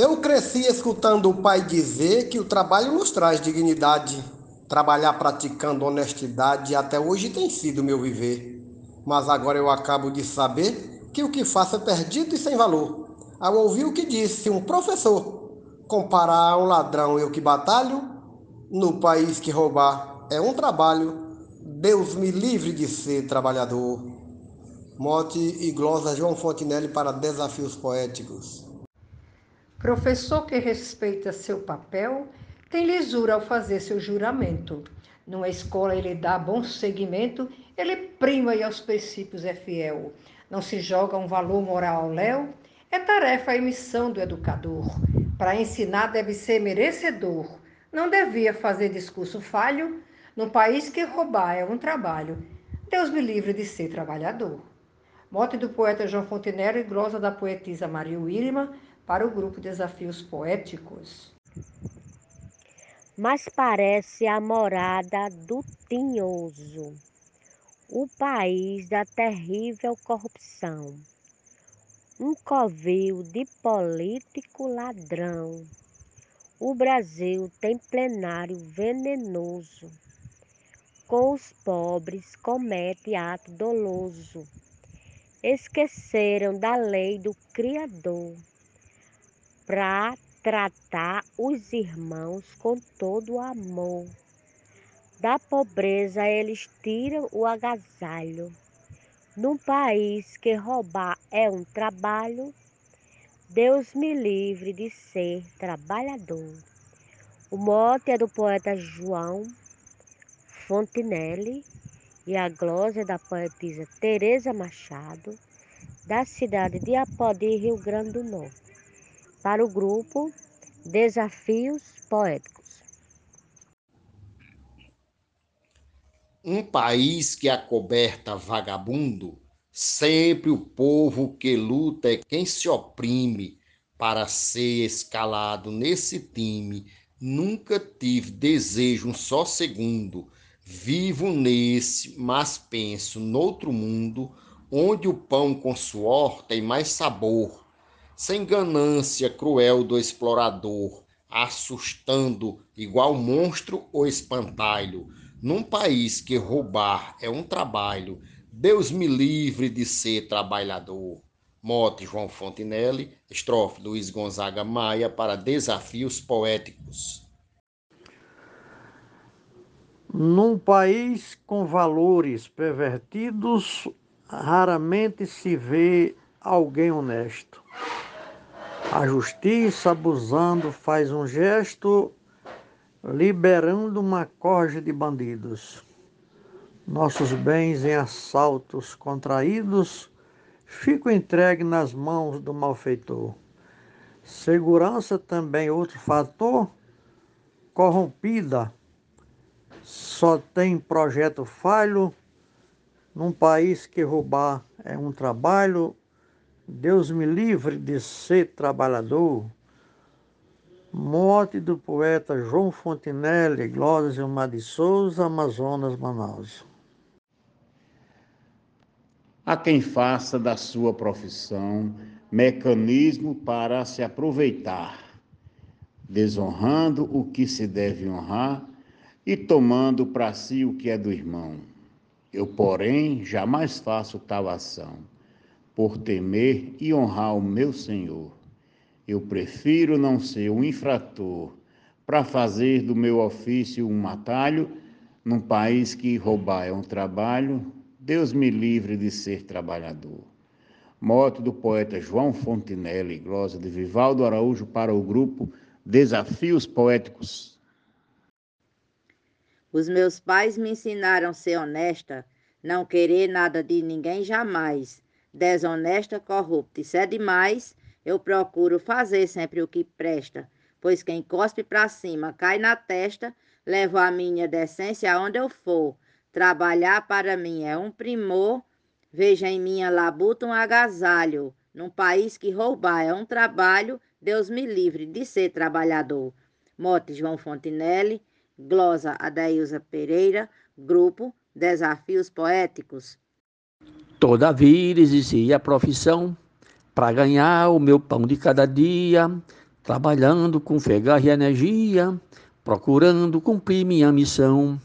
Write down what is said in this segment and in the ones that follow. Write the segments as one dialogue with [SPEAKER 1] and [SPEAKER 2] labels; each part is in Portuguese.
[SPEAKER 1] Eu cresci escutando o pai dizer que o trabalho nos traz dignidade. Trabalhar praticando honestidade até hoje tem sido meu viver. Mas agora eu acabo de saber que o que faço é perdido e sem valor. Ao ouvir o que disse um professor, comparar um ladrão eu que batalho, no país que roubar é um trabalho, Deus me livre de ser trabalhador. Mote e glosa João Fontinelli para Desafios Poéticos.
[SPEAKER 2] Professor que respeita seu papel tem lisura ao fazer seu juramento. Numa escola ele dá bom seguimento, ele prima e aos princípios é fiel. Não se joga um valor moral ao léu, é tarefa e missão do educador. Para ensinar deve ser merecedor. Não devia fazer discurso falho, num país que roubar é um trabalho. Deus me livre de ser trabalhador. Mote do poeta João Fontenelle e glosa da poetisa Maria Wirima, para o grupo Desafios Poéticos.
[SPEAKER 3] Mas parece a morada do tinhoso, o país da terrível corrupção, um covil de político ladrão. O Brasil tem plenário venenoso, com os pobres comete ato doloso. Esqueceram da lei do Criador para tratar os irmãos com todo o amor. Da pobreza eles tiram o agasalho. Num país que roubar é um trabalho, Deus me livre de ser trabalhador. O mote é do poeta João Fontenelle e a é da poetisa Teresa Machado, da cidade de Apodi, Rio Grande do Norte para o grupo Desafios Poéticos.
[SPEAKER 4] Um país que acoberta vagabundo, sempre o povo que luta é quem se oprime para ser escalado nesse time. Nunca tive desejo um só segundo. Vivo nesse, mas penso noutro mundo, onde o pão com suor tem mais sabor sem ganância cruel do explorador, assustando igual monstro ou espantalho, num país que roubar é um trabalho, Deus me livre de ser trabalhador. Mote João Fontinelli, estrofe Luiz Gonzaga Maia para Desafios Poéticos.
[SPEAKER 5] Num país com valores pervertidos, raramente se vê alguém honesto. A justiça, abusando, faz um gesto, liberando uma corja de bandidos. Nossos bens em assaltos contraídos ficam entregues nas mãos do malfeitor. Segurança também outro fator, corrompida, só tem projeto falho. Num país que roubar é um trabalho, Deus me livre de ser trabalhador. Morte do poeta João Fontenelle, Glória Gilmar de Souza, Amazonas, Manaus.
[SPEAKER 6] A quem faça da sua profissão mecanismo para se aproveitar, desonrando o que se deve honrar e tomando para si o que é do irmão. Eu, porém, jamais faço tal ação por temer e honrar o meu Senhor. Eu prefiro não ser um infrator para fazer do meu ofício um atalho num país que roubar é um trabalho. Deus me livre de ser trabalhador. Moto do poeta João Fontinelli, glosa de Vivaldo Araújo para o grupo Desafios Poéticos.
[SPEAKER 7] Os meus pais me ensinaram a ser honesta, não querer nada de ninguém jamais desonesta, corrupta. Isso é demais. Eu procuro fazer sempre o que presta, pois quem cospe para cima cai na testa. Levo a minha decência aonde eu for. Trabalhar para mim é um primor. Veja em minha labuta um agasalho. Num país que roubar é um trabalho, Deus me livre de ser trabalhador. Mote João Fontinelli, glosa Adailza Pereira, grupo Desafios Poéticos.
[SPEAKER 8] Todavia existia a profissão para ganhar o meu pão de cada dia.
[SPEAKER 5] trabalhando com fé, e energia, procurando cumprir minha missão.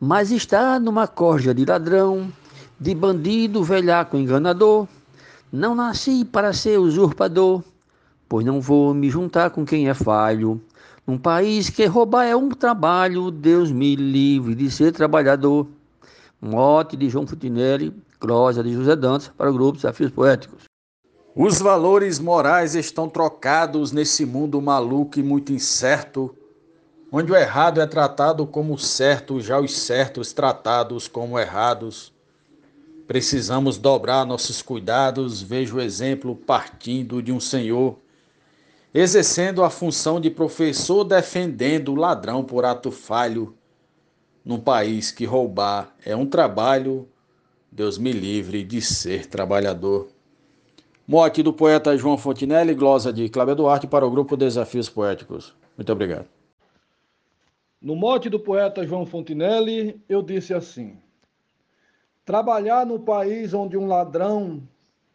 [SPEAKER 5] Mas está numa corja de ladrão, de bandido, velhaco, enganador. Não nasci para ser usurpador, pois não vou me juntar com quem é falho. Num país que roubar é um trabalho, Deus me livre de ser trabalhador. Mote de João Futinelli, Crósia de José Dantas, para o grupo Desafios Poéticos.
[SPEAKER 8] Os valores morais estão trocados nesse mundo maluco e muito incerto, onde o errado é tratado como certo, já os certos tratados como errados. Precisamos dobrar nossos cuidados, vejo o exemplo partindo de um senhor, exercendo a função de professor, defendendo o ladrão por ato falho, num país que roubar é um trabalho, Deus me livre de ser trabalhador. Mote do poeta João Fontinelli, glosa de Cláudio Duarte para o grupo Desafios Poéticos. Muito obrigado.
[SPEAKER 9] No mote do poeta João Fontinelli, eu disse assim: Trabalhar no país onde um ladrão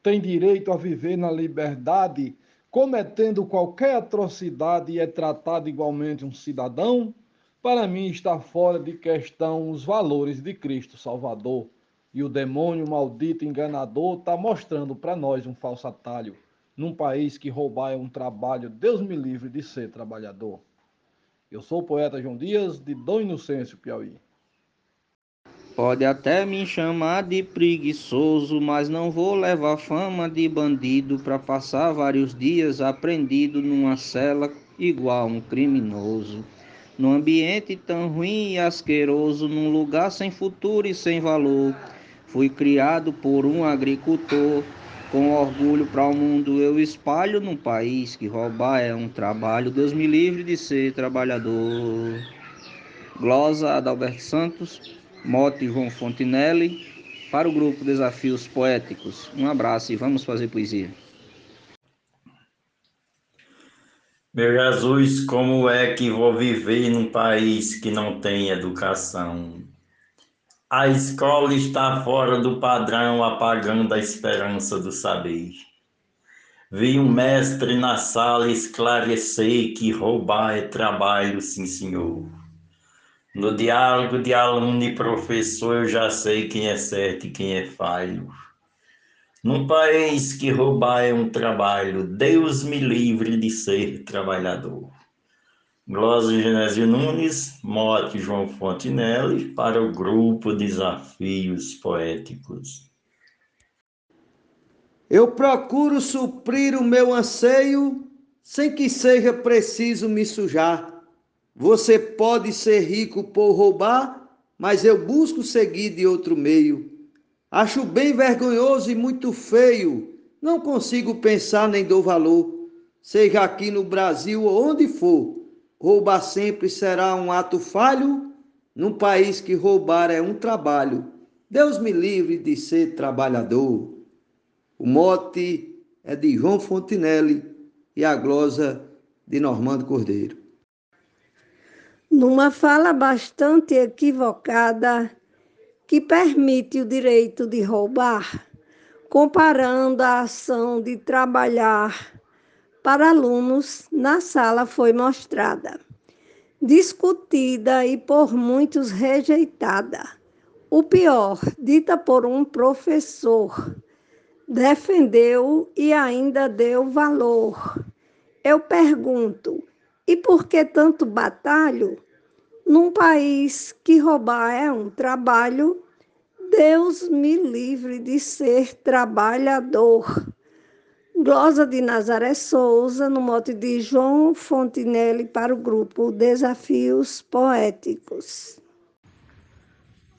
[SPEAKER 9] tem direito a viver na liberdade, cometendo qualquer atrocidade e é tratado igualmente um cidadão, para mim está fora de questão os valores de Cristo Salvador e o demônio maldito enganador está mostrando para nós um falso atalho. Num país que roubar é um trabalho, Deus me livre de ser trabalhador. Eu sou o poeta João Dias, de Dom Inocêncio, Piauí.
[SPEAKER 10] Pode até me chamar de preguiçoso, mas não vou levar fama de bandido para passar vários dias aprendido numa cela igual um criminoso. Num ambiente tão ruim e asqueroso, num lugar sem futuro e sem valor. Fui criado por um agricultor. Com orgulho para o mundo eu espalho num país que roubar é um trabalho. Deus me livre de ser trabalhador. Glosa Adalberto Santos, Mote João Fontinelli, para o grupo Desafios Poéticos. Um abraço e vamos fazer poesia.
[SPEAKER 11] Meu Jesus, como é que vou viver num país que não tem educação? A escola está fora do padrão, apagando a esperança do saber. Vi um mestre na sala esclarecer que roubar é trabalho, sim, senhor. No diálogo de aluno e professor, eu já sei quem é certo e quem é falho. Num país que roubar é um trabalho, Deus me livre de ser trabalhador. Glosa Genésio Nunes, Mote João Fontinelli, para o grupo Desafios Poéticos.
[SPEAKER 12] Eu procuro suprir o meu anseio sem que seja preciso me sujar. Você pode ser rico por roubar, mas eu busco seguir de outro meio. Acho bem vergonhoso e muito feio, não consigo pensar nem dou valor, seja aqui no Brasil ou onde for Roubar sempre será um ato falho, num país que roubar é um trabalho. Deus me livre de ser trabalhador. O mote é de João Fontinelli e a glosa de Normando Cordeiro.
[SPEAKER 13] Numa fala bastante equivocada que permite o direito de roubar, comparando a ação de trabalhar para alunos na sala foi mostrada, discutida e por muitos rejeitada. O pior, dita por um professor, defendeu e ainda deu valor. Eu pergunto, e por que tanto batalho? Num país que roubar é um trabalho, Deus me livre de ser trabalhador. Glosa de Nazaré Souza, no mote de João Fontinelli, para o grupo Desafios Poéticos.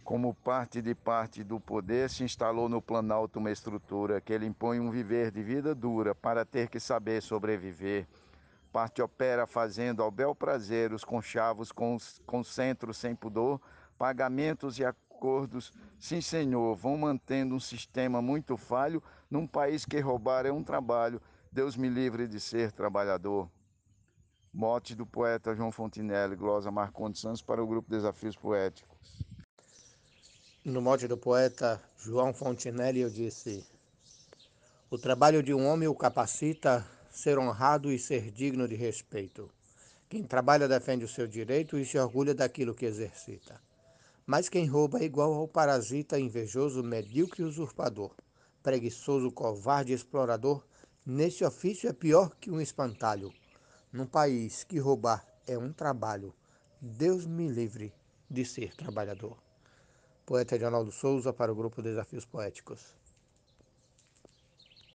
[SPEAKER 14] Como parte de parte do poder, se instalou no Planalto uma estrutura que ele impõe um viver de vida dura para ter que saber sobreviver. Parte opera fazendo ao bel prazer os conchavos com, com centro sem pudor, pagamentos e acordos, sim senhor, vão mantendo um sistema muito falho num país que roubar é um trabalho. Deus me livre de ser trabalhador. Mote do poeta João Fontinelli, glosa Marcondes Santos para o grupo Desafios Poéticos.
[SPEAKER 15] No mote do poeta João Fontinelli eu disse: O trabalho de um homem o capacita, ser honrado e ser digno de respeito. Quem trabalha defende o seu direito e se orgulha daquilo que exercita. Mas quem rouba é igual ao parasita, invejoso, medíocre usurpador, preguiçoso, covarde, explorador. Nesse ofício é pior que um espantalho. Num país que roubar é um trabalho, Deus me livre de ser trabalhador. Poeta Edinaldo Souza para o grupo Desafios Poéticos.